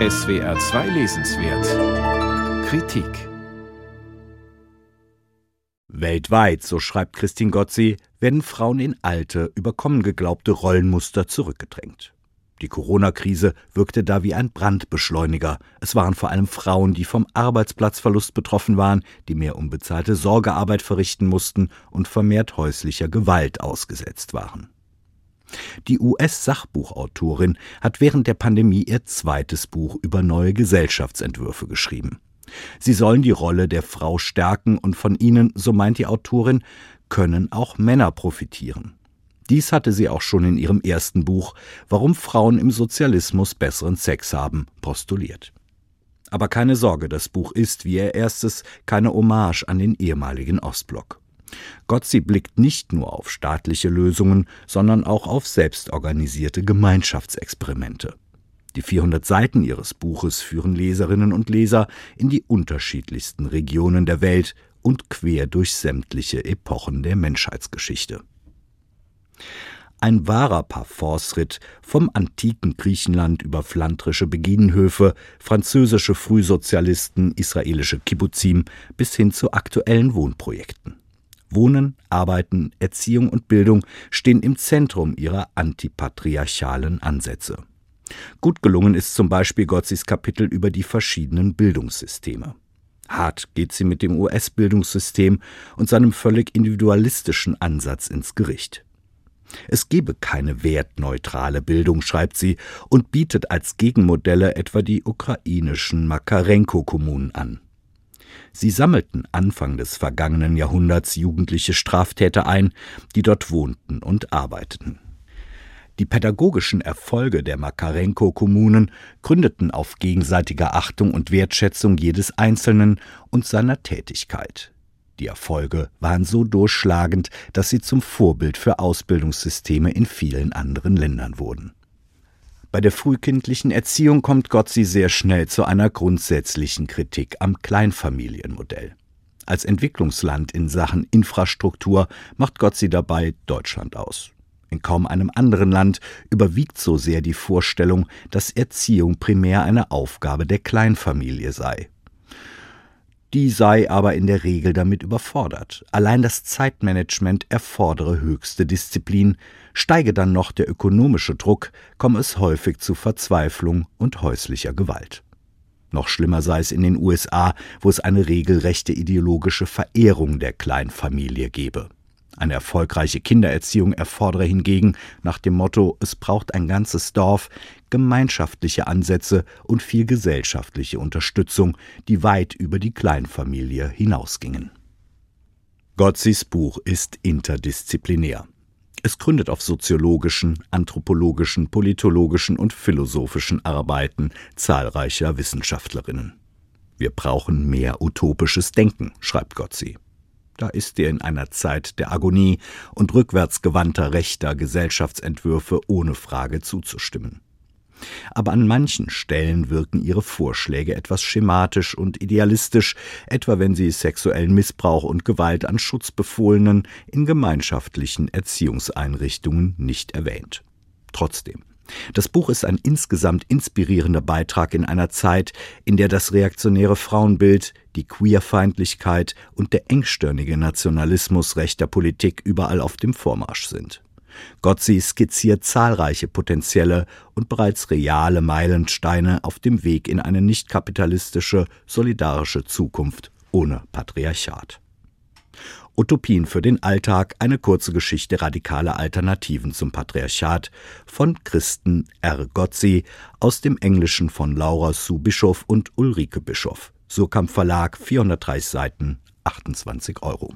SWR 2 Lesenswert Kritik Weltweit, so schreibt Christine Gotzi, werden Frauen in alte, überkommen geglaubte Rollenmuster zurückgedrängt. Die Corona-Krise wirkte da wie ein Brandbeschleuniger. Es waren vor allem Frauen, die vom Arbeitsplatzverlust betroffen waren, die mehr unbezahlte Sorgearbeit verrichten mussten und vermehrt häuslicher Gewalt ausgesetzt waren. Die US-Sachbuchautorin hat während der Pandemie ihr zweites Buch über neue Gesellschaftsentwürfe geschrieben. Sie sollen die Rolle der Frau stärken und von ihnen, so meint die Autorin, können auch Männer profitieren. Dies hatte sie auch schon in ihrem ersten Buch Warum Frauen im Sozialismus besseren Sex haben postuliert. Aber keine Sorge, das Buch ist, wie ihr erstes, keine Hommage an den ehemaligen Ostblock. Gotzi blickt nicht nur auf staatliche Lösungen, sondern auch auf selbstorganisierte Gemeinschaftsexperimente. Die 400 Seiten ihres Buches führen Leserinnen und Leser in die unterschiedlichsten Regionen der Welt und quer durch sämtliche Epochen der Menschheitsgeschichte. Ein wahrer Parforce-Ritt vom antiken Griechenland über flandrische Beginenhöfe, französische Frühsozialisten, israelische Kibbuzim bis hin zu aktuellen Wohnprojekten. Wohnen, Arbeiten, Erziehung und Bildung stehen im Zentrum ihrer antipatriarchalen Ansätze. Gut gelungen ist zum Beispiel Gotzis Kapitel über die verschiedenen Bildungssysteme. Hart geht sie mit dem US-Bildungssystem und seinem völlig individualistischen Ansatz ins Gericht. Es gebe keine wertneutrale Bildung, schreibt sie, und bietet als Gegenmodelle etwa die ukrainischen Makarenko-Kommunen an. Sie sammelten Anfang des vergangenen Jahrhunderts jugendliche Straftäter ein, die dort wohnten und arbeiteten. Die pädagogischen Erfolge der Makarenko-Kommunen gründeten auf gegenseitiger Achtung und Wertschätzung jedes Einzelnen und seiner Tätigkeit. Die Erfolge waren so durchschlagend, dass sie zum Vorbild für Ausbildungssysteme in vielen anderen Ländern wurden. Bei der frühkindlichen Erziehung kommt Gotzi sehr schnell zu einer grundsätzlichen Kritik am Kleinfamilienmodell. Als Entwicklungsland in Sachen Infrastruktur macht Gotzi dabei Deutschland aus. In kaum einem anderen Land überwiegt so sehr die Vorstellung, dass Erziehung primär eine Aufgabe der Kleinfamilie sei. Die sei aber in der Regel damit überfordert. Allein das Zeitmanagement erfordere höchste Disziplin, steige dann noch der ökonomische Druck, komme es häufig zu Verzweiflung und häuslicher Gewalt. Noch schlimmer sei es in den USA, wo es eine regelrechte ideologische Verehrung der Kleinfamilie gebe. Eine erfolgreiche Kindererziehung erfordere hingegen nach dem Motto Es braucht ein ganzes Dorf gemeinschaftliche Ansätze und viel gesellschaftliche Unterstützung, die weit über die Kleinfamilie hinausgingen. Gotzis Buch ist interdisziplinär. Es gründet auf soziologischen, anthropologischen, politologischen und philosophischen Arbeiten zahlreicher Wissenschaftlerinnen. Wir brauchen mehr utopisches Denken, schreibt Gotzi. Da ist er in einer Zeit der Agonie und rückwärtsgewandter rechter Gesellschaftsentwürfe ohne Frage zuzustimmen. Aber an manchen Stellen wirken ihre Vorschläge etwas schematisch und idealistisch, etwa wenn sie sexuellen Missbrauch und Gewalt an Schutzbefohlenen in gemeinschaftlichen Erziehungseinrichtungen nicht erwähnt. Trotzdem. Das Buch ist ein insgesamt inspirierender Beitrag in einer Zeit, in der das reaktionäre Frauenbild, die Queerfeindlichkeit und der engstirnige Nationalismus rechter Politik überall auf dem Vormarsch sind. Gotzi skizziert zahlreiche potenzielle und bereits reale Meilensteine auf dem Weg in eine nicht kapitalistische, solidarische Zukunft ohne Patriarchat. Utopien für den Alltag, eine kurze Geschichte radikaler Alternativen zum Patriarchat von Christen R. Gotzi aus dem Englischen von Laura Sue Bischof und Ulrike Bischof. Surkamp Verlag, 430 Seiten, 28 Euro.